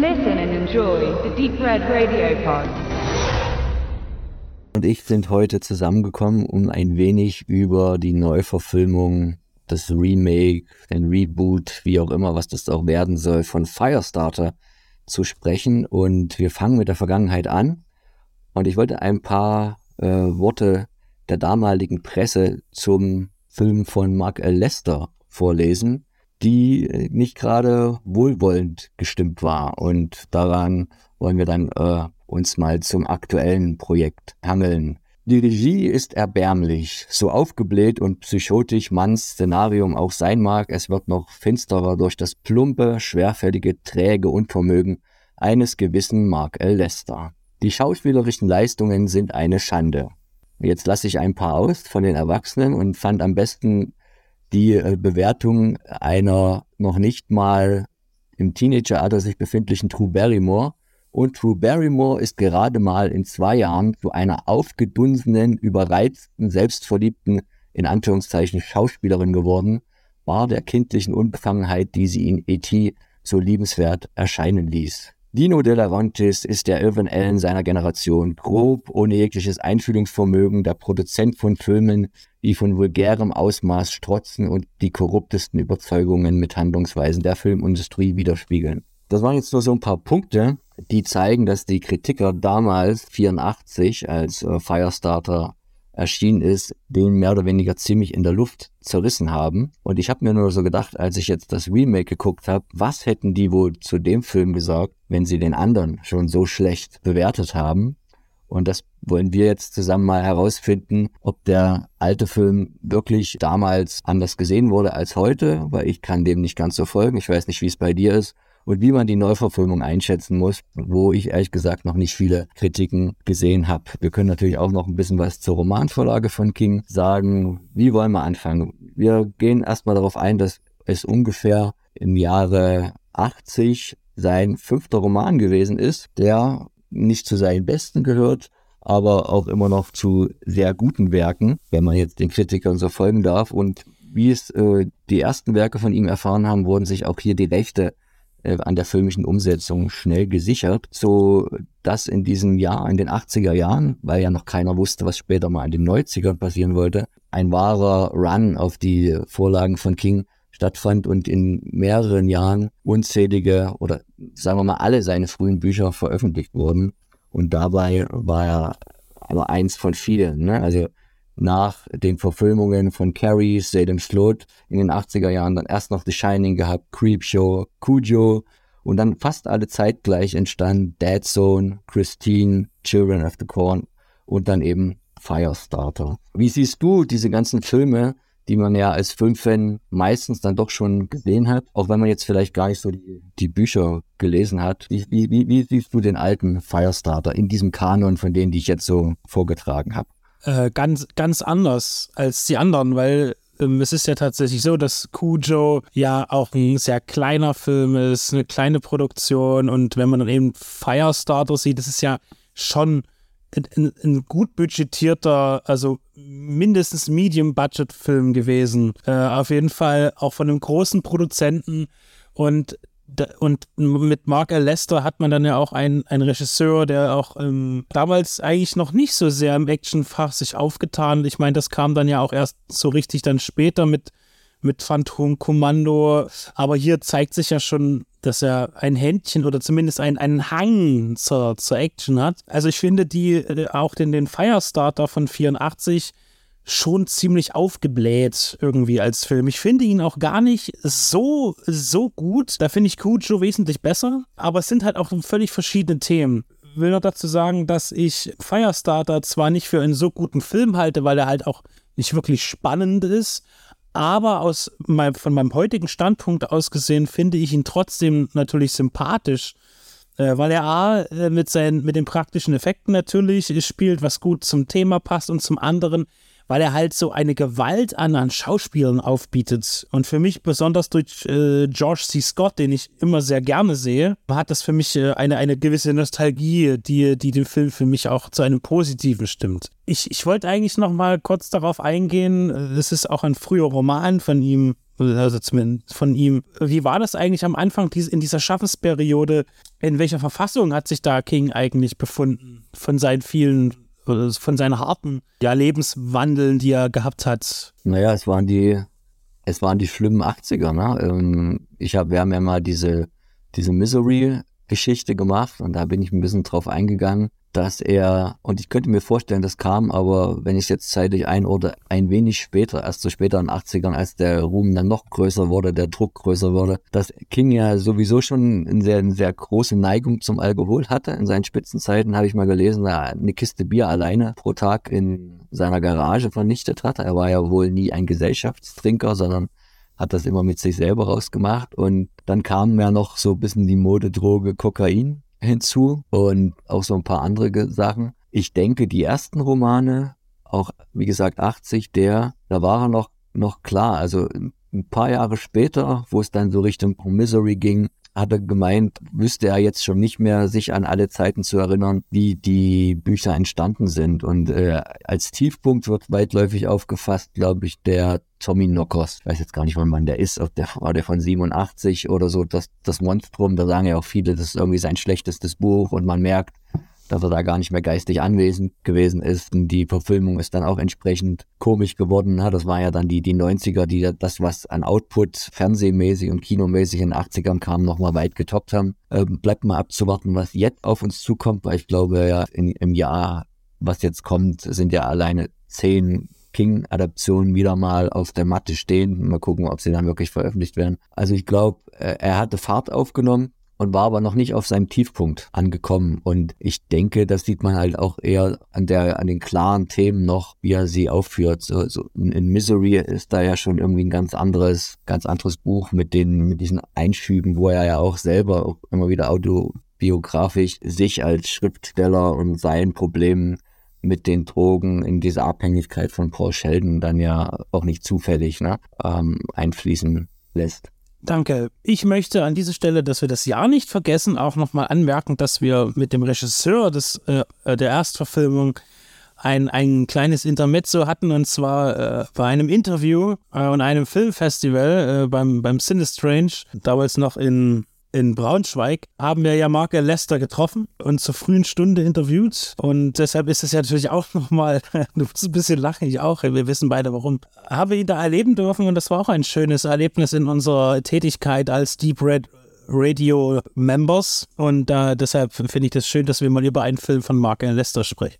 Listen and enjoy the Deep Red Radio Pod. Und ich sind heute zusammengekommen, um ein wenig über die Neuverfilmung, das Remake, den Reboot, wie auch immer, was das auch werden soll, von Firestarter zu sprechen. Und wir fangen mit der Vergangenheit an. Und ich wollte ein paar äh, Worte der damaligen Presse zum Film von Mark L. Lester vorlesen, die äh, nicht gerade wohlwollend gestimmt war. Und daran wollen wir dann äh, uns mal zum aktuellen Projekt hangeln. Die Regie ist erbärmlich, so aufgebläht und psychotisch Manns Szenarium auch sein mag, es wird noch finsterer durch das plumpe, schwerfällige, träge Unvermögen eines gewissen Mark L. Lester. Die schauspielerischen Leistungen sind eine Schande. Jetzt lasse ich ein paar aus von den Erwachsenen und fand am besten die äh, Bewertung einer noch nicht mal im Teenageralter sich befindlichen True Barrymore. Und True Barrymore ist gerade mal in zwei Jahren zu einer aufgedunsenen, überreizten, selbstverliebten, in Anführungszeichen Schauspielerin geworden, war der kindlichen Unbefangenheit, die sie in E.T. so liebenswert erscheinen ließ. Dino De Laurentiis ist der Irvin Allen seiner Generation, grob, ohne jegliches Einfühlungsvermögen, der Produzent von Filmen, die von vulgärem Ausmaß strotzen und die korruptesten Überzeugungen mit Handlungsweisen der Filmindustrie widerspiegeln. Das waren jetzt nur so ein paar Punkte, die zeigen, dass die Kritiker damals 84 als äh, Firestarter erschienen ist, den mehr oder weniger ziemlich in der Luft zerrissen haben. Und ich habe mir nur so gedacht, als ich jetzt das Remake geguckt habe, was hätten die wohl zu dem Film gesagt, wenn sie den anderen schon so schlecht bewertet haben? Und das wollen wir jetzt zusammen mal herausfinden, ob der alte Film wirklich damals anders gesehen wurde als heute, weil ich kann dem nicht ganz so folgen. Ich weiß nicht, wie es bei dir ist und wie man die Neuverfilmung einschätzen muss, wo ich ehrlich gesagt noch nicht viele Kritiken gesehen habe. Wir können natürlich auch noch ein bisschen was zur Romanvorlage von King sagen. Wie wollen wir anfangen? Wir gehen erstmal darauf ein, dass es ungefähr im Jahre 80 sein fünfter Roman gewesen ist, der nicht zu seinen besten gehört, aber auch immer noch zu sehr guten Werken, wenn man jetzt den Kritikern so folgen darf. Und wie es äh, die ersten Werke von ihm erfahren haben, wurden sich auch hier die Rechte äh, an der filmischen Umsetzung schnell gesichert, so dass in diesem Jahr, in den 80er Jahren, weil ja noch keiner wusste, was später mal in den 90ern passieren wollte, ein wahrer Run auf die Vorlagen von King stattfand und in mehreren Jahren unzählige oder sagen wir mal alle seine frühen Bücher veröffentlicht wurden. Und dabei war er aber eins von vielen. Ne? Also nach den Verfilmungen von Carrie, Salem Slot in den 80er Jahren dann erst noch The Shining gehabt, Creepshow, Cujo und dann fast alle zeitgleich entstanden Dead Zone, Christine, Children of the Corn und dann eben Firestarter. Wie siehst du diese ganzen Filme, die man ja als Filmfan meistens dann doch schon gesehen hat, auch wenn man jetzt vielleicht gar nicht so die, die Bücher gelesen hat. Wie, wie, wie siehst du den alten Firestarter in diesem Kanon von denen, die ich jetzt so vorgetragen habe? äh, ganz, ganz anders als die anderen, weil ähm, es ist ja tatsächlich so, dass Cujo ja auch ein sehr kleiner Film ist, eine kleine Produktion und wenn man dann eben Firestarter sieht, das ist ja schon ein, ein, gut budgetierter, also mindestens Medium-Budget-Film gewesen. Äh, auf jeden Fall auch von einem großen Produzenten und und mit Mark L. Lester hat man dann ja auch einen, einen Regisseur, der auch ähm, damals eigentlich noch nicht so sehr im Actionfach sich aufgetan. Ich meine, das kam dann ja auch erst so richtig dann später mit, mit Phantom Kommando. Aber hier zeigt sich ja schon, dass er ein Händchen oder zumindest ein, einen Hang zur, zur Action hat. Also ich finde die, äh, auch den, den Firestarter von 84 schon ziemlich aufgebläht irgendwie als Film. Ich finde ihn auch gar nicht so, so gut. Da finde ich Cujo wesentlich besser, aber es sind halt auch völlig verschiedene Themen. Will noch dazu sagen, dass ich Firestarter zwar nicht für einen so guten Film halte, weil er halt auch nicht wirklich spannend ist, aber aus mein, von meinem heutigen Standpunkt aus gesehen finde ich ihn trotzdem natürlich sympathisch, äh, weil er A, äh, mit, seinen, mit den praktischen Effekten natürlich spielt, was gut zum Thema passt und zum anderen weil er halt so eine Gewalt an, an Schauspielern aufbietet. Und für mich, besonders durch äh, George C. Scott, den ich immer sehr gerne sehe, hat das für mich äh, eine, eine gewisse Nostalgie, die, die den Film für mich auch zu einem Positiven stimmt. Ich, ich wollte eigentlich noch mal kurz darauf eingehen, es ist auch ein früher Roman von ihm, also zumindest von ihm. Wie war das eigentlich am Anfang in dieser Schaffensperiode? In welcher Verfassung hat sich da King eigentlich befunden? Von seinen vielen, von seinen harten ja, Lebenswandeln, die er gehabt hat? Naja, es waren die, es waren die schlimmen 80er. Ne? Ähm, ich hab, wir haben ja mal diese, diese Misery-Geschichte gemacht und da bin ich ein bisschen drauf eingegangen dass er, und ich könnte mir vorstellen, das kam aber, wenn ich es jetzt zeitlich einordne, ein wenig später, erst so später in den 80ern, als der Ruhm dann noch größer wurde, der Druck größer wurde, dass King ja sowieso schon eine sehr, eine sehr große Neigung zum Alkohol hatte. In seinen Spitzenzeiten habe ich mal gelesen, er eine Kiste Bier alleine pro Tag in seiner Garage vernichtet hat. Er war ja wohl nie ein Gesellschaftstrinker, sondern hat das immer mit sich selber rausgemacht. Und dann kam ja noch so ein bisschen die Modedroge Kokain hinzu und auch so ein paar andere Sachen. Ich denke, die ersten Romane, auch wie gesagt 80, der, da war er noch, noch klar. Also ein paar Jahre später, wo es dann so Richtung Misery ging, hat er gemeint, wüsste er jetzt schon nicht mehr, sich an alle Zeiten zu erinnern, wie die Bücher entstanden sind. Und äh, als Tiefpunkt wird weitläufig aufgefasst, glaube ich, der Tommy Knockers. Ich weiß jetzt gar nicht, wann man der ist. Ob der war der von 87 oder so. Das, das Monstrum, da sagen ja auch viele, das ist irgendwie sein schlechtestes Buch und man merkt, dass er da gar nicht mehr geistig anwesend gewesen ist. Und die Verfilmung ist dann auch entsprechend komisch geworden. Das war ja dann die, die 90er, die das, was an Output fernsehmäßig und kinomäßig in den 80ern kam, nochmal weit getoppt haben. Ähm, bleibt mal abzuwarten, was jetzt auf uns zukommt, weil ich glaube ja, in, im Jahr, was jetzt kommt, sind ja alleine zehn King-Adaptionen wieder mal auf der Matte stehen. Mal gucken, ob sie dann wirklich veröffentlicht werden. Also ich glaube, äh, er hatte Fahrt aufgenommen und war aber noch nicht auf seinem Tiefpunkt angekommen. Und ich denke, das sieht man halt auch eher an der, an den klaren Themen noch, wie er sie aufführt. So, so in Misery ist da ja schon irgendwie ein ganz anderes, ganz anderes Buch mit den, mit diesen Einschüben, wo er ja auch selber immer wieder autobiografisch sich als Schriftsteller und seinen Problemen mit den Drogen in diese Abhängigkeit von Paul Sheldon dann ja auch nicht zufällig ne, ähm, einfließen lässt. Danke. Ich möchte an dieser Stelle, dass wir das Jahr nicht vergessen, auch nochmal anmerken, dass wir mit dem Regisseur des, äh, der Erstverfilmung ein, ein kleines Intermezzo hatten und zwar äh, bei einem Interview äh, und einem Filmfestival äh, beim, beim Cinestrange, damals noch in in Braunschweig haben wir ja Mark Lester getroffen und zur frühen Stunde interviewt. Und deshalb ist es ja natürlich auch nochmal, du musst ein bisschen lachen, ich auch, wir wissen beide warum. Habe ihn da erleben dürfen und das war auch ein schönes Erlebnis in unserer Tätigkeit als Deep Red Radio Members. Und äh, deshalb finde ich das schön, dass wir mal über einen Film von Mark Lester sprechen.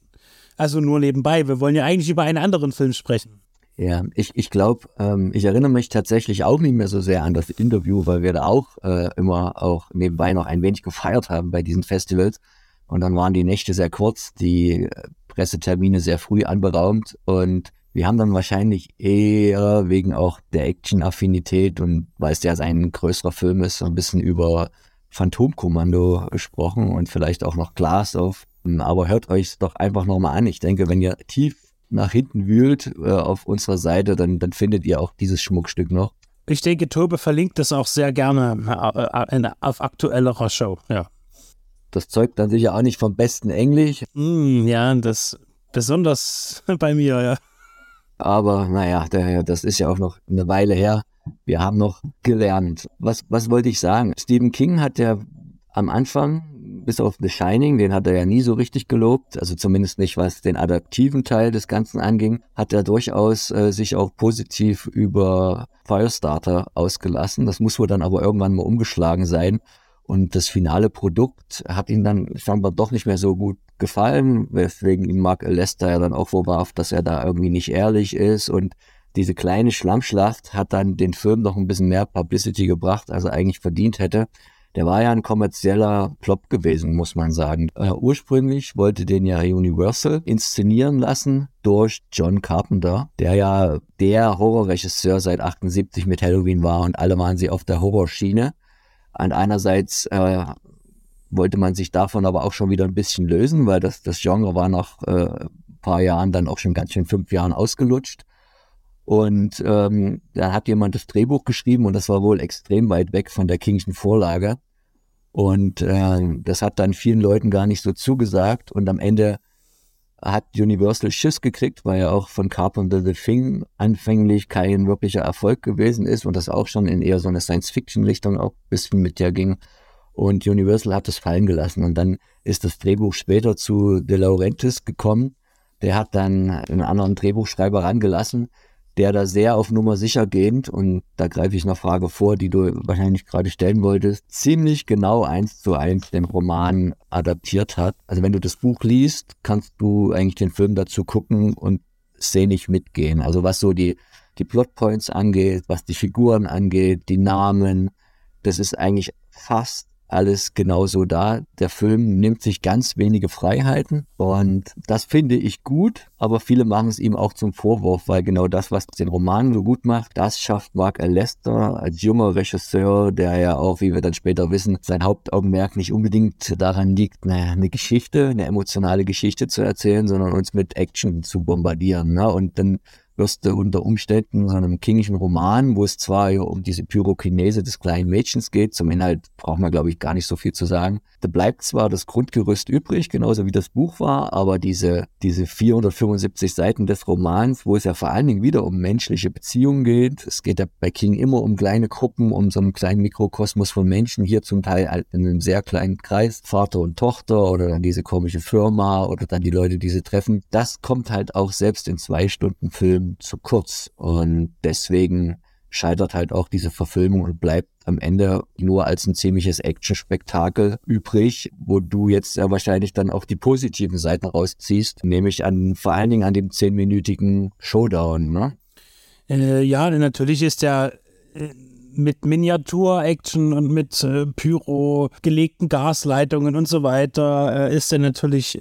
Also nur nebenbei, wir wollen ja eigentlich über einen anderen Film sprechen. Ja, ich, ich glaube, ähm, ich erinnere mich tatsächlich auch nicht mehr so sehr an das Interview, weil wir da auch äh, immer auch nebenbei noch ein wenig gefeiert haben bei diesen Festivals. Und dann waren die Nächte sehr kurz, die äh, Pressetermine sehr früh anberaumt und wir haben dann wahrscheinlich eher wegen auch der Action-Affinität und weil es ja ein größerer Film ist, so ein bisschen über Phantomkommando gesprochen und vielleicht auch noch Glas auf. Aber hört euch doch einfach nochmal an. Ich denke, wenn ihr tief nach hinten wühlt äh, auf unserer Seite, dann, dann findet ihr auch dieses Schmuckstück noch. Ich denke, Tobe verlinkt das auch sehr gerne äh, äh auf aktuellerer Show, ja. Das zeugt dann sicher auch nicht vom besten Englisch. Mm, ja, das besonders bei mir, ja. Aber naja, das ist ja auch noch eine Weile her. Wir haben noch gelernt. Was, was wollte ich sagen? Stephen King hat ja am Anfang bis auf The Shining, den hat er ja nie so richtig gelobt, also zumindest nicht was den adaptiven Teil des Ganzen anging, hat er durchaus äh, sich auch positiv über Firestarter ausgelassen. Das muss wohl dann aber irgendwann mal umgeschlagen sein. Und das finale Produkt hat ihm dann scheinbar doch nicht mehr so gut gefallen, weswegen ihm Mark Lester ja dann auch vorwarf, dass er da irgendwie nicht ehrlich ist und diese kleine Schlammschlacht hat dann den Film noch ein bisschen mehr Publicity gebracht, als er eigentlich verdient hätte. Der war ja ein kommerzieller Plop gewesen, muss man sagen. Äh, ursprünglich wollte den ja Universal inszenieren lassen durch John Carpenter, der ja der Horrorregisseur seit 78 mit Halloween war und alle waren sie auf der Horrorschiene. Und einerseits äh, wollte man sich davon aber auch schon wieder ein bisschen lösen, weil das, das Genre war nach äh, paar Jahren dann auch schon ganz schön fünf Jahren ausgelutscht. Und ähm, dann hat jemand das Drehbuch geschrieben und das war wohl extrem weit weg von der Kingschen Vorlage. Und äh, das hat dann vielen Leuten gar nicht so zugesagt. Und am Ende hat Universal Schiss gekriegt, weil er auch von Carpenter the Thing anfänglich kein wirklicher Erfolg gewesen ist und das auch schon in eher so eine Science-Fiction-Richtung auch ein bisschen mit der ging. Und Universal hat das fallen gelassen. Und dann ist das Drehbuch später zu De Laurentiis gekommen. Der hat dann einen anderen Drehbuchschreiber rangelassen, der da sehr auf Nummer sicher gehend, und da greife ich eine Frage vor, die du wahrscheinlich gerade stellen wolltest, ziemlich genau eins zu eins den Roman adaptiert hat. Also wenn du das Buch liest, kannst du eigentlich den Film dazu gucken und szenig mitgehen. Also was so die, die Plotpoints angeht, was die Figuren angeht, die Namen, das ist eigentlich fast alles genauso da. Der Film nimmt sich ganz wenige Freiheiten und das finde ich gut, aber viele machen es ihm auch zum Vorwurf, weil genau das, was den Roman so gut macht, das schafft Mark L. Lester als junger Regisseur, der ja auch, wie wir dann später wissen, sein Hauptaugenmerk nicht unbedingt daran liegt, eine Geschichte, eine emotionale Geschichte zu erzählen, sondern uns mit Action zu bombardieren. Ne? Und dann wirst du unter Umständen so einem kingischen Roman, wo es zwar um diese Pyrokinese des kleinen Mädchens geht, zum Inhalt braucht man, glaube ich, gar nicht so viel zu sagen. Da bleibt zwar das Grundgerüst übrig, genauso wie das Buch war, aber diese, diese 475 Seiten des Romans, wo es ja vor allen Dingen wieder um menschliche Beziehungen geht, es geht ja bei King immer um kleine Gruppen, um so einen kleinen Mikrokosmos von Menschen, hier zum Teil in einem sehr kleinen Kreis, Vater und Tochter oder dann diese komische Firma oder dann die Leute, die sie treffen. Das kommt halt auch selbst in zwei Stunden Film zu kurz. Und deswegen scheitert halt auch diese Verfilmung und bleibt am Ende nur als ein ziemliches Action-Spektakel übrig, wo du jetzt ja wahrscheinlich dann auch die positiven Seiten rausziehst, nämlich an vor allen Dingen an dem zehnminütigen Showdown, ne? Äh, ja, natürlich ist der äh, mit Miniatur-Action und mit äh, Pyro gelegten Gasleitungen und so weiter äh, ist er natürlich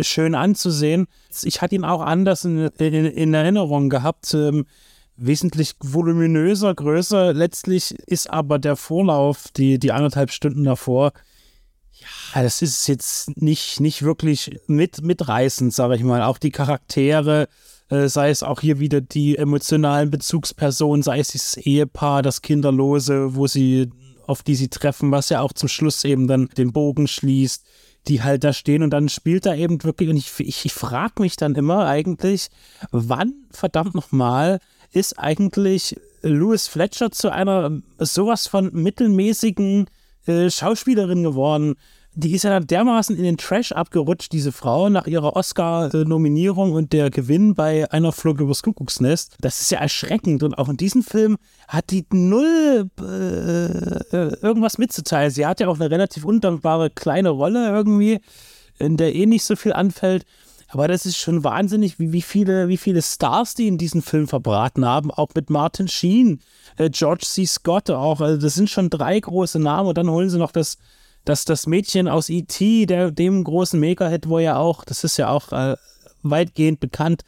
schön anzusehen. Ich hatte ihn auch anders in, in, in Erinnerung gehabt. Ähm, wesentlich voluminöser, größer. Letztlich ist aber der Vorlauf, die, die anderthalb Stunden davor, ja, das ist jetzt nicht, nicht wirklich mit, mitreißend, sage ich mal. Auch die Charaktere, äh, sei es auch hier wieder die emotionalen Bezugspersonen, sei es dieses Ehepaar, das Kinderlose, wo sie, auf die sie treffen, was ja auch zum Schluss eben dann den Bogen schließt die halt da stehen und dann spielt er eben wirklich, und ich, ich, ich frage mich dann immer eigentlich, wann verdammt nochmal ist eigentlich Louis Fletcher zu einer sowas von mittelmäßigen äh, Schauspielerin geworden? Die ist ja dann dermaßen in den Trash abgerutscht, diese Frau, nach ihrer Oscar-Nominierung und der Gewinn bei einer Flug übers Kuckucksnest. Das ist ja erschreckend. Und auch in diesem Film hat die null äh, irgendwas mitzuteilen. Sie hat ja auch eine relativ undankbare kleine Rolle irgendwie, in der eh nicht so viel anfällt. Aber das ist schon wahnsinnig, wie, wie, viele, wie viele Stars die in diesem Film verbraten haben. Auch mit Martin Sheen, äh, George C. Scott auch. Also das sind schon drei große Namen. Und dann holen sie noch das dass das Mädchen aus E.T., der, dem großen Mega-Hit, wo ja auch, das ist ja auch äh, weitgehend bekannt,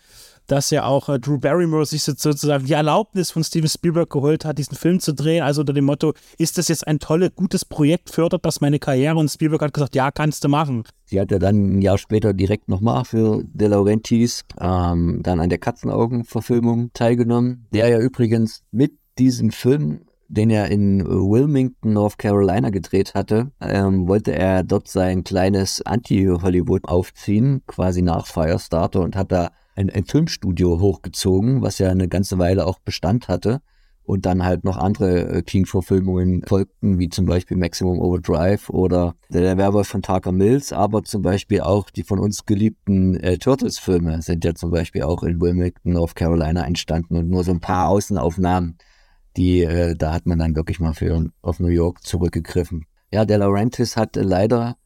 dass ja auch äh, Drew Barrymore sich sozusagen die Erlaubnis von Steven Spielberg geholt hat, diesen Film zu drehen. Also unter dem Motto, ist das jetzt ein tolles, gutes Projekt, fördert das meine Karriere? Und Spielberg hat gesagt, ja, kannst du machen. Sie hat ja dann ein Jahr später direkt nochmal für De Laurentiis ähm, dann an der Katzenaugen-Verfilmung teilgenommen, der ja übrigens mit diesem Film den er in Wilmington, North Carolina gedreht hatte, ähm, wollte er dort sein kleines Anti-Hollywood aufziehen, quasi nach Firestarter und hat da ein, ein Filmstudio hochgezogen, was ja eine ganze Weile auch Bestand hatte und dann halt noch andere äh, King-Verfilmungen folgten, wie zum Beispiel Maximum Overdrive oder Der Werwolf von Tucker Mills, aber zum Beispiel auch die von uns geliebten äh, Turtles-Filme sind ja zum Beispiel auch in Wilmington, North Carolina entstanden und nur so ein paar Außenaufnahmen die, äh, da hat man dann wirklich mal für auf New York zurückgegriffen. Ja, De Laurentiis hat äh, leider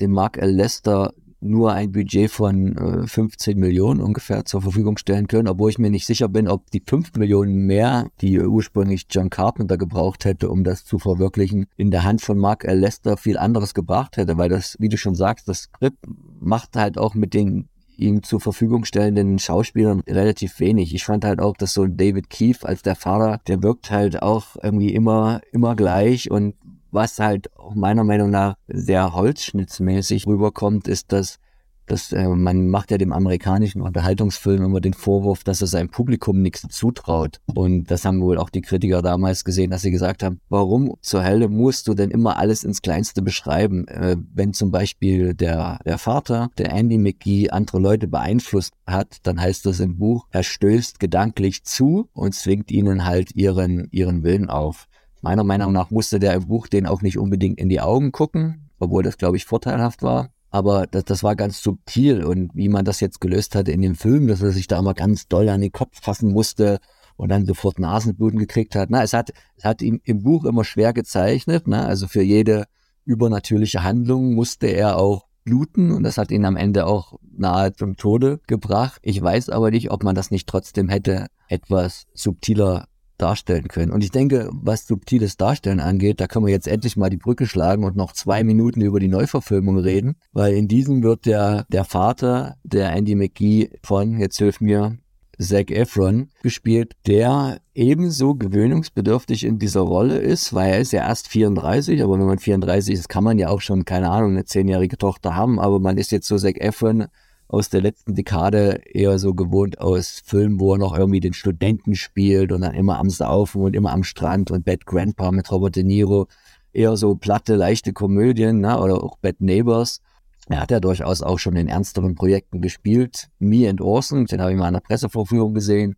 dem Mark L. Lester nur ein Budget von äh, 15 Millionen ungefähr zur Verfügung stellen können, obwohl ich mir nicht sicher bin, ob die 5 Millionen mehr, die ursprünglich John Carpenter gebraucht hätte, um das zu verwirklichen, in der Hand von Mark L. Lester viel anderes gebracht hätte, weil das, wie du schon sagst, das Skript macht halt auch mit den ihm zur Verfügung stellenden Schauspielern relativ wenig. Ich fand halt auch, dass so David Keefe als der Vater, der wirkt halt auch irgendwie immer, immer gleich und was halt meiner Meinung nach sehr holzschnittsmäßig rüberkommt, ist, dass Das, äh, man macht ja dem amerikanischen Unterhaltungsfilm immer den Vorwurf, dass er seinem Publikum nichts zutraut. Und das haben wohl auch die Kritiker damals gesehen, dass sie gesagt haben, warum zur Hölle musst du denn immer alles ins Kleinste beschreiben? Äh, wenn zum Beispiel der, der Vater, der Andy McGee, andere Leute beeinflusst hat, dann heißt das im Buch, er stößt gedanklich zu und zwingt ihnen halt ihren, ihren Willen auf. Meiner Meinung nach musste der im Buch den auch nicht unbedingt in die Augen gucken, obwohl das, glaube ich, vorteilhaft war. Aber das, das war ganz subtil und wie man das jetzt gelöst hatte in dem Film, dass er sich da immer ganz doll an den Kopf fassen musste und dann sofort Nasenbluten gekriegt hat. Na, es hat, es hat ihm im Buch immer schwer gezeichnet. Na, also für jede übernatürliche Handlung musste er auch bluten und das hat ihn am Ende auch nahe zum Tode gebracht. Ich weiß aber nicht, ob man das nicht trotzdem hätte etwas subtiler darstellen können. Und ich denke, was subtiles Darstellen angeht, da können wir jetzt endlich mal die Brücke schlagen und noch zwei Minuten über die Neuverfilmung reden, weil in diesem wird der, der Vater, der Andy McGee von, jetzt hilf mir, Zac Efron gespielt, der ebenso gewöhnungsbedürftig in dieser Rolle ist, weil er ist ja erst 34, aber wenn man 34 ist, kann man ja auch schon, keine Ahnung, eine zehnjährige Tochter haben, aber man ist jetzt so Zac Efron aus der letzten Dekade eher so gewohnt aus Filmen, wo er noch irgendwie den Studenten spielt und dann immer am Saufen und immer am Strand und Bad Grandpa mit Robert De Niro. Eher so platte, leichte Komödien, ne? oder auch Bad Neighbors. Er hat ja durchaus auch schon in ernsteren Projekten gespielt. Me and Orson, den habe ich mal an der Pressevorführung gesehen,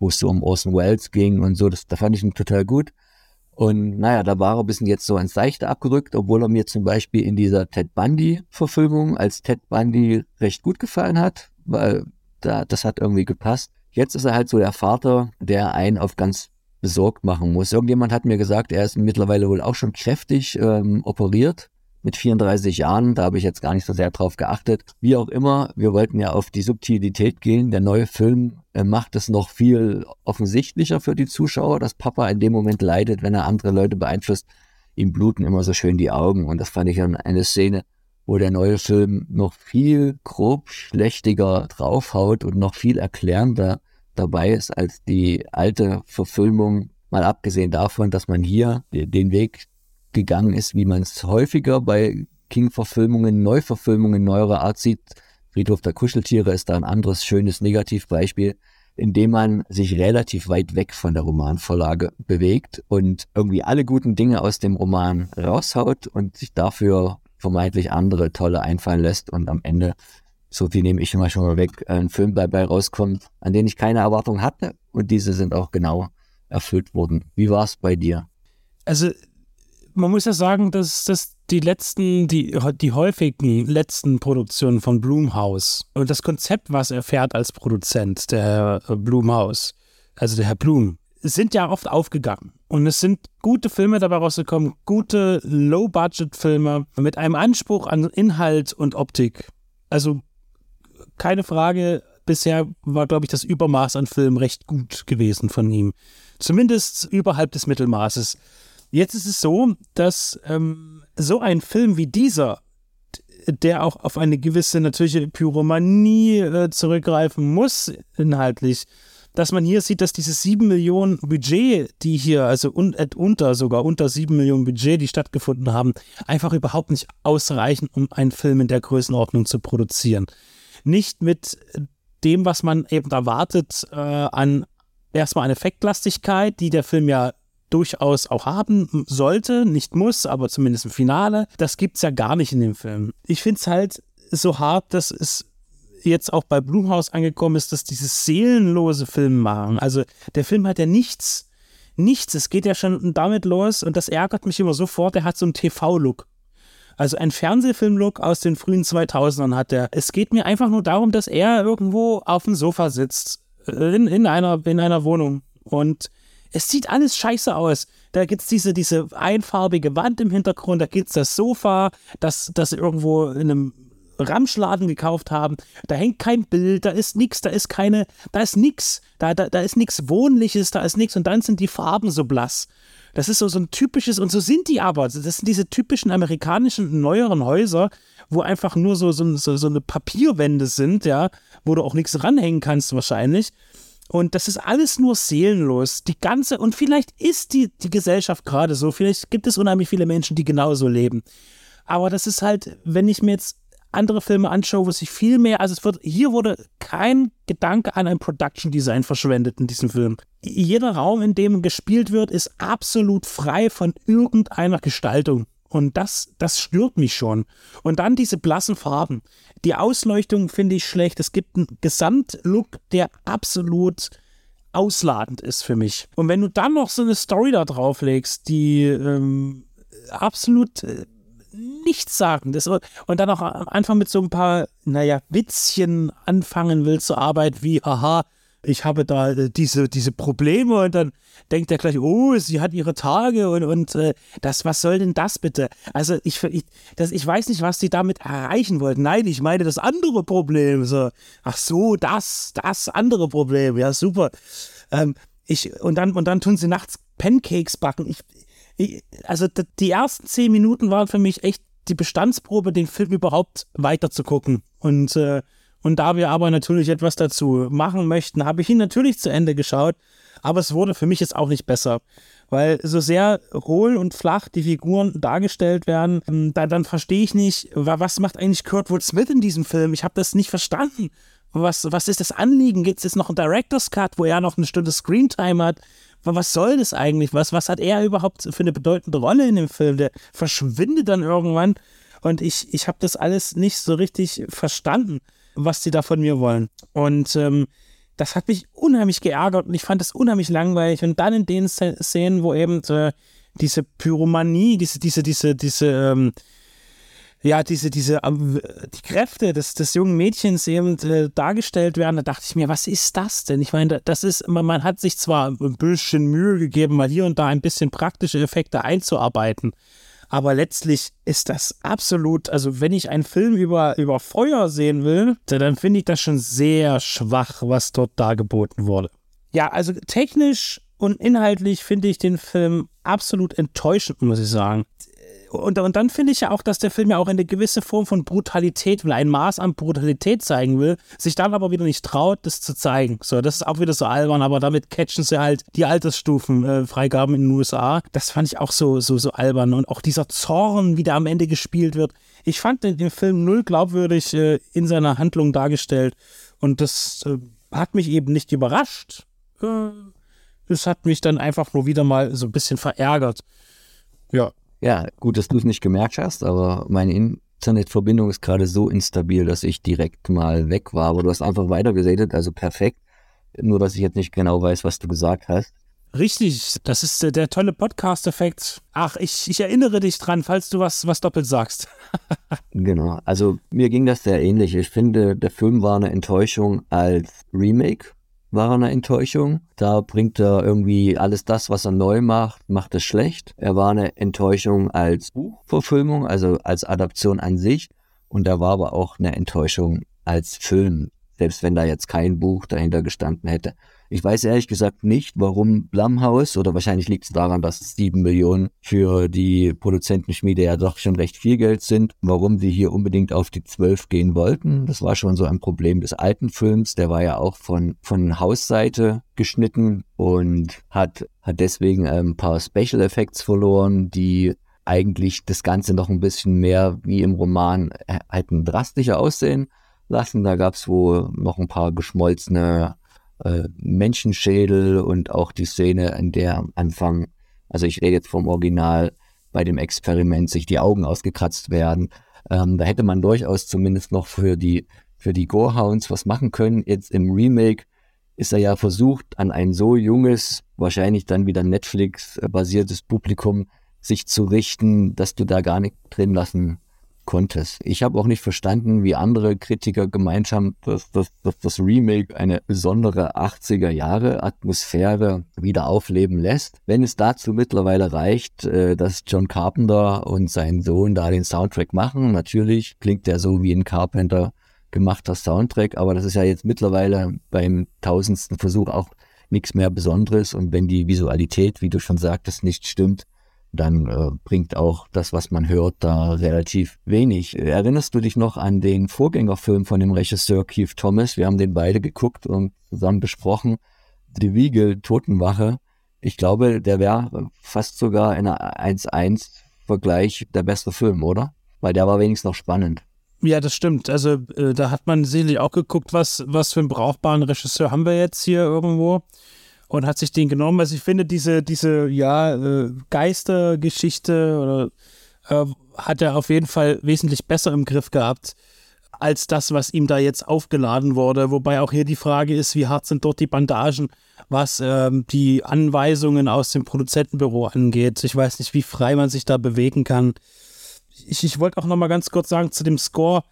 wo es so um Orson Welles ging und so. Das, da fand ich ihn total gut. Und naja, da war er ein bisschen jetzt so ins Seichte abgerückt, obwohl er mir zum Beispiel in dieser Ted Bundy-Verfilmung als Ted Bundy recht gut gefallen hat, weil da, das hat irgendwie gepasst. Jetzt ist er halt so der Vater, der einen auf ganz besorgt machen muss. Irgendjemand hat mir gesagt, er ist mittlerweile wohl auch schon kräftig ähm, operiert mit 34 Jahren, da habe ich jetzt gar nicht so sehr drauf geachtet. Wie auch immer, wir wollten ja auf die Subtilität gehen. Der neue Film äh, macht es noch viel offensichtlicher für die Zuschauer, dass Papa in dem Moment leidet, wenn er andere Leute beeinflusst. Ihm bluten immer so schön die Augen und das fand ich eine Szene, wo der neue Film noch viel grob schlechtiger draufhaut und noch viel erklärender dabei ist als die alte Verfilmung. Mal abgesehen davon, dass man hier den Weg gegangen ist, wie man es häufiger bei King-Verfilmungen, Neuverfilmungen neuerer Art sieht. Friedhof der Kuscheltiere ist da ein anderes schönes Negativbeispiel, in dem man sich relativ weit weg von der Romanvorlage bewegt und irgendwie alle guten Dinge aus dem Roman raushaut und sich dafür vermeintlich andere tolle einfallen lässt und am Ende, so viel nehme ich immer schon mal weg, ein Film dabei rauskommt, an den ich keine Erwartung hatte und diese sind auch genau erfüllt worden. Wie war es bei dir? Also man muss ja sagen, dass das die letzten, die, die häufigen letzten Produktionen von Blumhaus und das Konzept, was er fährt als Produzent, der Herr Blumhaus, also der Herr Blum, sind ja oft aufgegangen. Und es sind gute Filme dabei rausgekommen, gute Low-Budget-Filme mit einem Anspruch an Inhalt und Optik. Also keine Frage, bisher war, glaube ich, das Übermaß an Filmen recht gut gewesen von ihm. Zumindest überhalb des Mittelmaßes. Jetzt ist es so, dass ähm, so ein Film wie dieser, der auch auf eine gewisse natürliche Pyromanie äh, zurückgreifen muss, inhaltlich, dass man hier sieht, dass diese 7 Millionen Budget, die hier, also un äh, unter sogar unter 7 Millionen Budget, die stattgefunden haben, einfach überhaupt nicht ausreichen, um einen Film in der Größenordnung zu produzieren. Nicht mit dem, was man eben erwartet, äh, an erstmal an Effektlastigkeit, die der Film ja durchaus auch haben sollte, nicht muss, aber zumindest im Finale. Das gibt es ja gar nicht in dem Film. Ich finde es halt so hart, dass es jetzt auch bei Blumhaus angekommen ist, dass dieses seelenlose Film machen. Also der Film hat ja nichts, nichts. Es geht ja schon damit los und das ärgert mich immer sofort. Er hat so einen TV-Look. Also ein Fernsehfilm-Look aus den frühen 2000ern hat er. Es geht mir einfach nur darum, dass er irgendwo auf dem Sofa sitzt. In, in, einer, in einer Wohnung. Und es sieht alles scheiße aus. Da gibt es diese, diese einfarbige Wand im Hintergrund, da gibt es das Sofa, das, das irgendwo in einem Ramschladen gekauft haben. Da hängt kein Bild, da ist nichts, da ist keine, da ist nichts, da, da, da ist nichts Wohnliches, da ist nichts und dann sind die Farben so blass. Das ist so, so ein typisches, und so sind die aber. Das sind diese typischen amerikanischen neueren Häuser, wo einfach nur so, so, so, so eine Papierwände sind, ja, wo du auch nichts ranhängen kannst wahrscheinlich. Und das ist alles nur seelenlos. Die ganze, und vielleicht ist die, die Gesellschaft gerade so, vielleicht gibt es unheimlich viele Menschen, die genauso leben. Aber das ist halt, wenn ich mir jetzt andere Filme anschaue, wo sich viel mehr, also es wird, hier wurde kein Gedanke an ein Production Design verschwendet in diesem Film. Jeder Raum, in dem gespielt wird, ist absolut frei von irgendeiner Gestaltung. Und das, das stört mich schon. Und dann diese blassen Farben. Die Ausleuchtung finde ich schlecht. Es gibt einen Gesamtlook, der absolut ausladend ist für mich. Und wenn du dann noch so eine Story da drauflegst, die ähm, absolut äh, nichts sagen. Das, und dann auch am Anfang mit so ein paar, naja, Witzchen anfangen will zur Arbeit, wie, haha, ich habe da äh, diese, diese Probleme und dann denkt er gleich, oh, sie hat ihre Tage und, und äh, das, was soll denn das bitte? Also ich, ich, das, ich weiß nicht, was sie damit erreichen wollten. Nein, ich meine das andere Problem. So, ach so, das, das andere Problem. Ja, super. Ähm, ich, und, dann, und dann tun sie nachts Pancakes backen. Ich, ich, also die ersten zehn Minuten waren für mich echt die Bestandsprobe, den Film überhaupt weiter zu gucken. Und äh, und da wir aber natürlich etwas dazu machen möchten, habe ich ihn natürlich zu Ende geschaut. Aber es wurde für mich jetzt auch nicht besser. Weil so sehr hohl und flach die Figuren dargestellt werden, ähm, da, dann verstehe ich nicht, was macht eigentlich Kurtwood Smith in diesem Film? Ich habe das nicht verstanden. Was, was ist das Anliegen? Gibt es jetzt noch einen Director's Cut, wo er noch eine Stunde Screentime hat? Was soll das eigentlich? Was, was hat er überhaupt für eine bedeutende Rolle in dem Film? Der verschwindet dann irgendwann und ich, ich habe das alles nicht so richtig verstanden was sie da von mir wollen. Und ähm, das hat mich unheimlich geärgert und ich fand das unheimlich langweilig. Und dann in den Szenen, wo eben äh, diese Pyromanie, diese, diese, diese, diese, ähm, ja, diese, diese, ähm, die Kräfte des, des jungen Mädchens eben äh, dargestellt werden, da dachte ich mir, was ist das denn? Ich meine, das ist, man, man hat sich zwar ein bisschen Mühe gegeben, mal hier und da ein bisschen praktische Effekte einzuarbeiten, aber letztlich ist das absolut, also wenn ich einen Film über, über Feuer sehen will, dann finde ich das schon sehr schwach, was dort dargeboten wurde. Ja, also technisch und inhaltlich finde ich den Film absolut enttäuschend, muss ich sagen und, und dann finde ich ja auch, dass der Film ja auch eine gewisse Form von Brutalität will, ein Maß an Brutalität zeigen will, sich dann aber wieder nicht traut, das zu zeigen. So, das ist auch wieder so albern, aber damit catchen sie halt die Altersstufen, äh, in den USA. Das fand ich auch so, so, so albern. Und auch dieser Zorn, wie der am Ende gespielt wird. Ich fand den, den Film null glaubwürdig äh, in seiner Handlung dargestellt. Und das äh, hat mich eben nicht überrascht. Äh, es hat mich dann einfach nur wieder mal so ein bisschen verärgert. Ja, ja, gut, dass du es nicht gemerkt hast, aber meine Internetverbindung ist gerade so instabil, dass ich direkt mal weg war. Aber du hast einfach weitergeredet, also perfekt. Nur, dass ich jetzt nicht genau weiß, was du gesagt hast. Richtig, das ist der, der tolle Podcast-Effekt. Ach, ich, ich erinnere dich dran, falls du was, was doppelt sagst. genau, also mir ging das sehr ähnlich. Ich finde, der Film war eine Enttäuschung als Remake war eine Enttäuschung. Da bringt er irgendwie alles das, was er neu macht, macht es schlecht. Er war eine Enttäuschung als Buchverfilmung, also als Adaption an sich. Und er war aber auch eine Enttäuschung als Film, selbst wenn da jetzt kein Buch dahinter gestanden hätte. Ich weiß ehrlich gesagt nicht, warum Blumhouse, oder wahrscheinlich liegt es daran, dass sieben Millionen für die Produzentenschmiede ja doch schon recht viel Geld sind, warum sie hier unbedingt auf die zwölf gehen wollten. Das war schon so ein Problem des alten Films. Der war ja auch von, von Hausseite geschnitten und hat, hat deswegen ein paar Special Effects verloren, die eigentlich das Ganze noch ein bisschen mehr wie im Roman hätten drastischer aussehen lassen. Da gab es wohl noch ein paar geschmolzene äh, Menschenschädel und auch die Szene, in der am Anfang, also ich rede jetzt vom Original, bei dem Experiment sich die Augen ausgekratzt werden. Ähm, da hätte man durchaus zumindest noch für die, für die Gorehounds was machen können. Jetzt im Remake ist er ja versucht, an ein so junges, wahrscheinlich dann wieder Netflix-basiertes Publikum sich zu richten, dass du da gar nicht drin lassen konntest. Ich habe auch nicht verstanden, wie andere Kritiker gemeint haben, dass, dass, dass das Remake eine besondere 80er Jahre Atmosphäre wieder aufleben lässt. Wenn es dazu mittlerweile reicht, äh, dass John Carpenter und sein Sohn da den Soundtrack machen, natürlich klingt der so wie ein Carpenter gemachter Soundtrack, aber das ist ja jetzt mittlerweile beim tausendsten Versuch auch nichts mehr Besonderes und wenn die Visualität, wie du schon sagtest, nicht stimmt, dann äh, bringt auch das, was man hört, da relativ wenig. Erinnerst du dich noch an den Vorgängerfilm von dem Regisseur Keith Thomas? Wir haben den beide geguckt und zusammen besprochen. Die Wiege Totenwache. Ich glaube, der wäre fast sogar in einer 1-1-Vergleich der beste Film, oder? Weil der war wenigstens noch spannend. Ja, das stimmt. Also äh, da hat man sicherlich auch geguckt, was, was für einen brauchbaren Regisseur haben wir jetzt hier irgendwo und hat sich den genommen. Also ich finde diese, diese ja, äh, Geistergeschichte oder äh, hat er auf jeden Fall wesentlich besser im Griff gehabt als das, was ihm da jetzt aufgeladen wurde. Wobei auch hier die Frage ist, wie hart sind dort die Bandagen, was ähm, die Anweisungen aus dem Produzentenbüro angeht. Ich weiß nicht, wie frei man sich da bewegen kann. Ich, ich wollte auch noch mal ganz kurz sagen zu dem Score.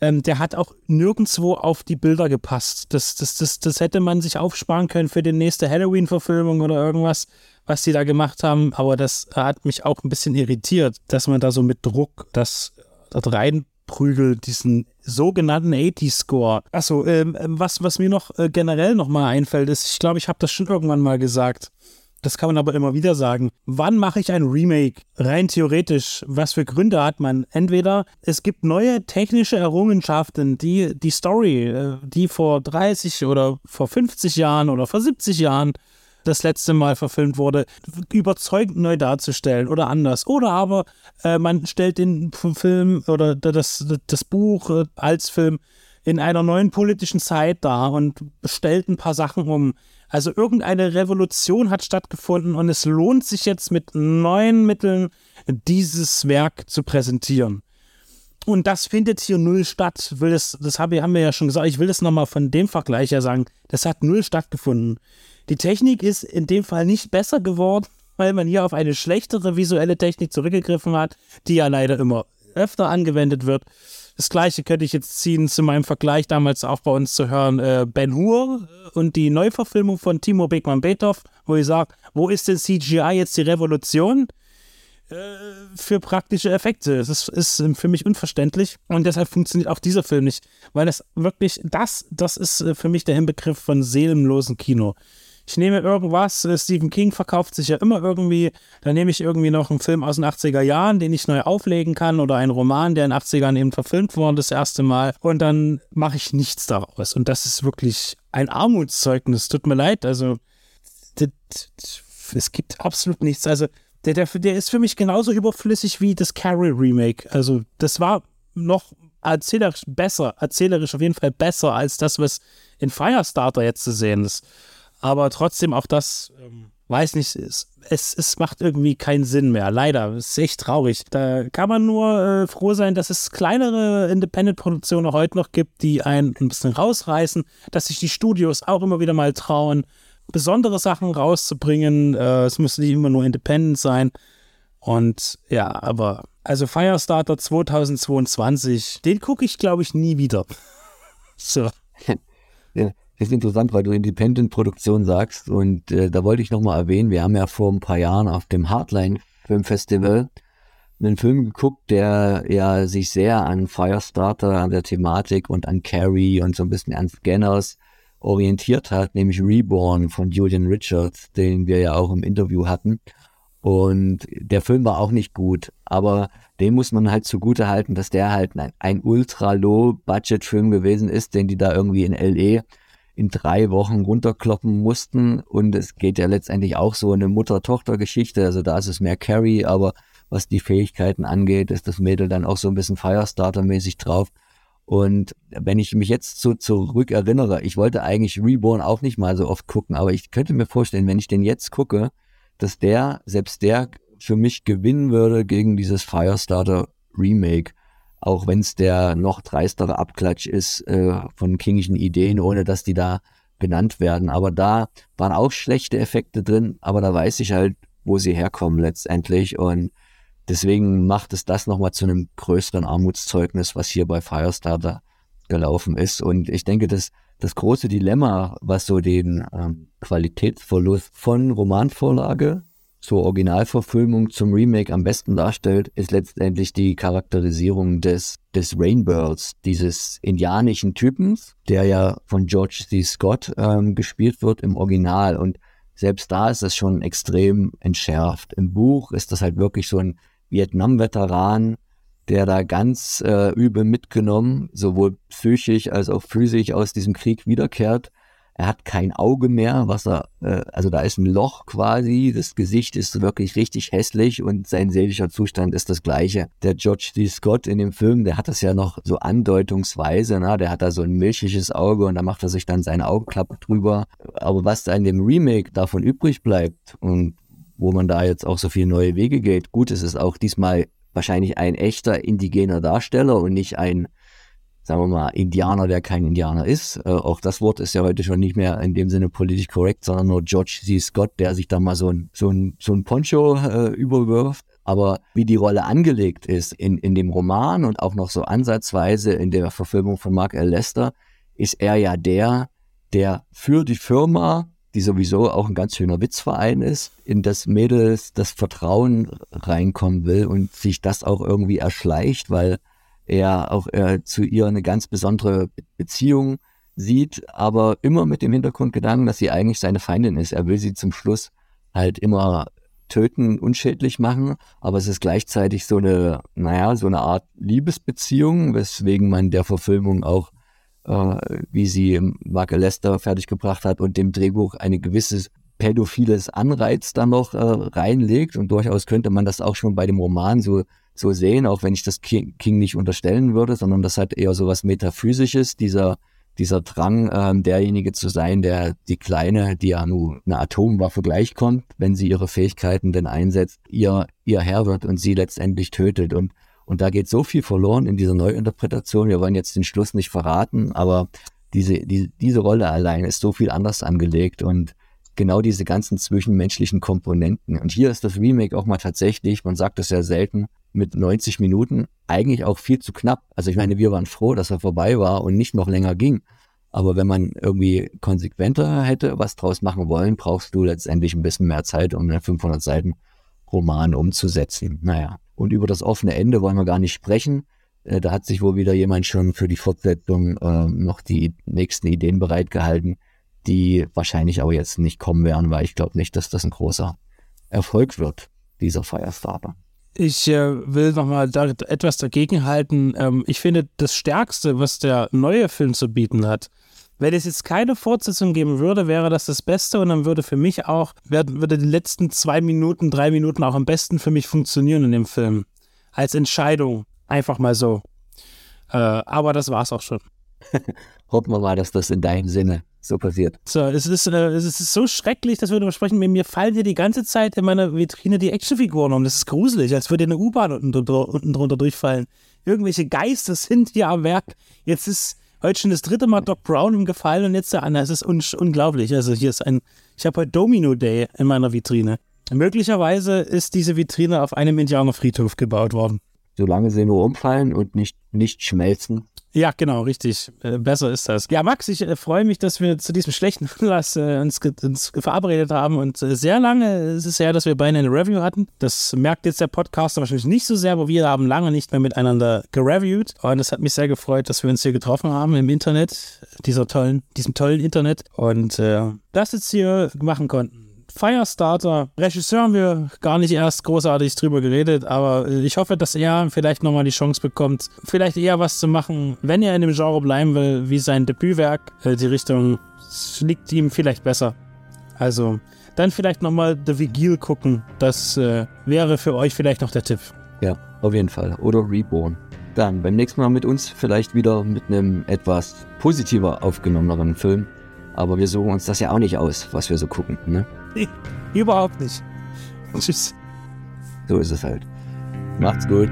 Ähm, der hat auch nirgendwo auf die Bilder gepasst. Das, das, das, das hätte man sich aufsparen können für die nächste Halloween-Verfilmung oder irgendwas, was die da gemacht haben. Aber das hat mich auch ein bisschen irritiert, dass man da so mit Druck das dort reinprügelt, diesen sogenannten 80-Score. Achso, ähm, ähm, was, was mir noch äh, generell nochmal einfällt, ist, ich glaube, ich habe das schon irgendwann mal gesagt. Das kann man aber immer wieder sagen. Wann mache ich ein Remake? Rein theoretisch. Was für Gründe hat man? Entweder es gibt neue technische Errungenschaften, die die Story, äh, die vor 30 oder vor 50 Jahren oder vor 70 Jahren das letzte Mal verfilmt wurde, überzeugend neu darzustellen oder anders. Oder aber äh, man stellt den Film oder das, das Buch äh, als Film in einer neuen politischen Zeit dar und stellt ein paar Sachen um. Also irgendeine Revolution hat stattgefunden und es lohnt sich jetzt mit neuen Mitteln dieses Werk zu präsentieren. Und das findet hier null statt. Will das, das haben wir ja schon gesagt. Ich will das nochmal von dem Vergleich her sagen. Das hat null stattgefunden. Die Technik ist in dem Fall nicht besser geworden, weil man hier auf eine schlechtere visuelle Technik zurückgegriffen hat, die ja leider immer öfter angewendet wird. Das gleiche könnte ich jetzt ziehen zu meinem Vergleich damals auch bei uns zu hören, äh, Ben Hur und die Neuverfilmung von Timo Beckmann-Beethoff, wo ich sage, wo ist denn CGI jetzt die Revolution? Äh, für praktische Effekte. Das ist, ist, für mich unverständlich und deshalb funktioniert auch dieser Film nicht, weil das wirklich, das, das ist äh, für mich der Inbegriff von seelenlosen Kino ich nehme irgendwas, äh, Stephen King verkauft sich ja immer irgendwie, dann nehme ich irgendwie noch einen Film aus den 80er Jahren, den ich neu auflegen kann oder einen Roman, der in den 80ern eben verfilmt wurde das erste Mal. Und dann mache ich nichts daraus. Und das ist wirklich ein Armutszeugnis, tut mir leid, also es gibt absolut nichts, also der, der, der ist für mich genauso überflüssig wie das Carrie Remake, also das war noch erzählerisch besser, erzählerisch auf jeden Fall besser als das, was in Firestarter jetzt zu sehen ist. Aber trotzdem auch das, ähm, weiß nicht, es, es, es macht irgendwie keinen Sinn mehr. Leider, es ist echt traurig. Da kann man nur äh, froh sein, dass es kleinere Independent-Produktionen heute noch gibt, die einen ein bisschen rausreißen, dass sich die Studios auch immer wieder mal trauen, besondere Sachen rauszubringen. Äh, es müsste nicht immer nur Independent sein. Und ja, aber also Firestarter 2022, den gucke ich, glaube ich, nie wieder. so. ist interessant, weil du Independent-Produktion sagst und äh, da wollte ich nochmal erwähnen, wir haben ja vor ein paar Jahren auf dem Hardline Filmfestival einen Film geguckt, der ja sich sehr an Firestarter, an der Thematik und an Carrie und so ein bisschen an Scanners orientiert hat, nämlich Reborn von Julian Richards, den wir ja auch im Interview hatten. Und der Film war auch nicht gut, aber dem muss man halt zugute halten, dass der halt ein, ein ultra-low-Budget-Film gewesen ist, den die da irgendwie in L.E in drei Wochen runterkloppen mussten. Und es geht ja letztendlich auch so eine Mutter-Tochter-Geschichte. Also da ist es mehr Carrie, aber was die Fähigkeiten angeht, ist das Mädel dann auch so ein bisschen Firestarter-mäßig drauf. Und wenn ich mich jetzt so zurück erinnere, ich wollte eigentlich Reborn auch nicht mal so oft gucken, aber ich könnte mir vorstellen, wenn ich den jetzt gucke, dass der, selbst der für mich gewinnen würde gegen dieses Firestarter Remake auch wenn es der noch dreistere Abklatsch ist äh, von kingischen Ideen, ohne dass die da benannt werden. Aber da waren auch schlechte Effekte drin, aber da weiß ich halt, wo sie herkommen letztendlich. Und deswegen macht es das nochmal zu einem größeren Armutszeugnis, was hier bei Firestarter gelaufen ist. Und ich denke, dass das große Dilemma, was so den ähm, Qualitätsverlust von Romanvorlage zur Originalverfilmung zum Remake am besten darstellt, ist letztendlich die Charakterisierung des, des Rainbirds, dieses indianischen Typens, der ja von George C. Scott ähm, gespielt wird im Original. Und selbst da ist es schon extrem entschärft. Im Buch ist das halt wirklich so ein Vietnam-Veteran, der da ganz äh, übel mitgenommen, sowohl psychisch als auch physisch aus diesem Krieg wiederkehrt Er hat kein Auge mehr, was er, äh, also da ist ein Loch quasi, das Gesicht ist wirklich richtig hässlich und sein seelischer Zustand ist das gleiche. Der George D. Scott in dem Film, der hat das ja noch so andeutungsweise, na, der hat da so ein milchiges Auge und da macht er sich dann seine Augenklappe drüber. Aber was da in dem Remake davon übrig bleibt und wo man da jetzt auch so viele neue Wege geht, gut, es ist auch diesmal wahrscheinlich ein echter indigener Darsteller und nicht ein sagen wir mal, Indianer, der kein Indianer ist. Äh, auch das Wort ist ja heute schon nicht mehr in dem Sinne politisch korrekt, sondern nur George C. Scott, der sich da mal so ein, so ein, so ein Poncho äh, überwirft. Aber wie die Rolle angelegt ist in, in dem Roman und auch noch so ansatzweise in der Verfilmung von Mark L. Lester, ist er ja der, der für die Firma, die sowieso auch ein ganz schöner Witzverein ist, in das Mädels das Vertrauen reinkommen will und sich das auch irgendwie erschleicht, weil er auch äh, zu ihr eine ganz besondere Beziehung sieht, aber immer mit dem Hintergrundgedanken, dass sie eigentlich seine Feindin ist. Er will sie zum Schluss halt immer töten, unschädlich machen, aber es ist gleichzeitig so eine, naja, so eine Art Liebesbeziehung, weswegen man der Verfilmung auch, äh, wie sie Marke Lester fertiggebracht hat und dem Drehbuch eine gewisse pädophiles Anreiz dann noch äh, reinlegt und durchaus könnte man das auch schon bei dem Roman so so sehen, auch wenn ich das King, King nicht unterstellen würde, sondern das hat eher so was Metaphysisches, dieser, dieser Drang, ähm, derjenige zu sein, der die Kleine, die ja nur eine Atomwaffe gleichkommt, wenn sie ihre Fähigkeiten denn einsetzt, ihr, ihr Herr wird und sie letztendlich tötet. Und, und da geht so viel verloren in dieser Neuinterpretation. Wir wollen jetzt den Schluss nicht verraten, aber diese, die, diese Rolle allein ist so viel anders angelegt und genau diese ganzen zwischenmenschlichen Komponenten. Und hier ist das Remake auch mal tatsächlich, man sagt das ja selten, mit 90 Minuten eigentlich auch viel zu knapp. Also ich meine, wir waren froh, dass er vorbei war und nicht noch länger ging. Aber wenn man irgendwie konsequenter hätte was draus machen wollen, brauchst du letztendlich ein bisschen mehr Zeit, um einen 500 Seiten Roman umzusetzen. Naja, und über das offene Ende wollen wir gar nicht sprechen. Äh, da hat sich wohl wieder jemand schon für die Fortsetzung äh, noch die nächsten Ideen bereitgehalten, die wahrscheinlich aber jetzt nicht kommen werden, weil ich glaube nicht, dass das ein großer Erfolg wird, dieser Firestarter. Ich äh, will nochmal da etwas dagegenhalten. Ähm, ich finde, das Stärkste, was der neue Film zu bieten hat, wenn es jetzt keine Fortsetzung geben würde, wäre das das Beste und dann würde für mich auch, würde die letzten zwei Minuten, drei Minuten auch am besten für mich funktionieren in dem Film. Als Entscheidung. Einfach mal so. Äh, aber das war's auch schon. Hoffen wir mal, dass das in deinem Sinne so passiert. So, es ist, äh, es ist so schrecklich, dass wir darüber sprechen. Mir fallen hier die ganze Zeit in meiner Vitrine die Actionfiguren um. Das ist gruselig, als würde eine U-Bahn unten, unten drunter durchfallen. Irgendwelche Geister sind hier am Werk. Jetzt ist heute schon das dritte Mal Doc Brown im Gefallen und jetzt der Anna. Es ist un unglaublich. Also hier ist ein, ich habe heute Domino Day in meiner Vitrine. Möglicherweise ist diese Vitrine auf einem Indianerfriedhof gebaut worden. Solange sie nur umfallen und nicht, nicht schmelzen, ja, genau, richtig. Äh, besser ist das. Ja, Max, ich äh, freue mich, dass wir zu diesem schlechten Anlass äh, uns, uns, verabredet haben und sehr lange ist es her, dass wir beide eine Review hatten. Das merkt jetzt der Podcaster wahrscheinlich nicht so sehr, aber wir haben lange nicht mehr miteinander gereviewt und es hat mich sehr gefreut, dass wir uns hier getroffen haben im Internet, dieser tollen, diesem tollen Internet und das jetzt hier machen konnten. Firestarter. Regisseur haben wir gar nicht erst großartig drüber geredet, aber ich hoffe, dass er vielleicht nochmal die Chance bekommt, vielleicht eher was zu machen, wenn er in dem Genre bleiben will, wie sein Debütwerk. Äh, die Richtung liegt ihm vielleicht besser. Also, dann vielleicht nochmal The Vigil gucken. Das äh, wäre für euch vielleicht noch der Tipp. Ja, auf jeden Fall. Oder Reborn. Dann beim nächsten Mal mit uns vielleicht wieder mit einem etwas positiver aufgenommeneren Film. Aber wir suchen uns das ja auch nicht aus, was wir so gucken, ne? Überhaupt nicht. Tschüss. So ist es halt. Macht's gut.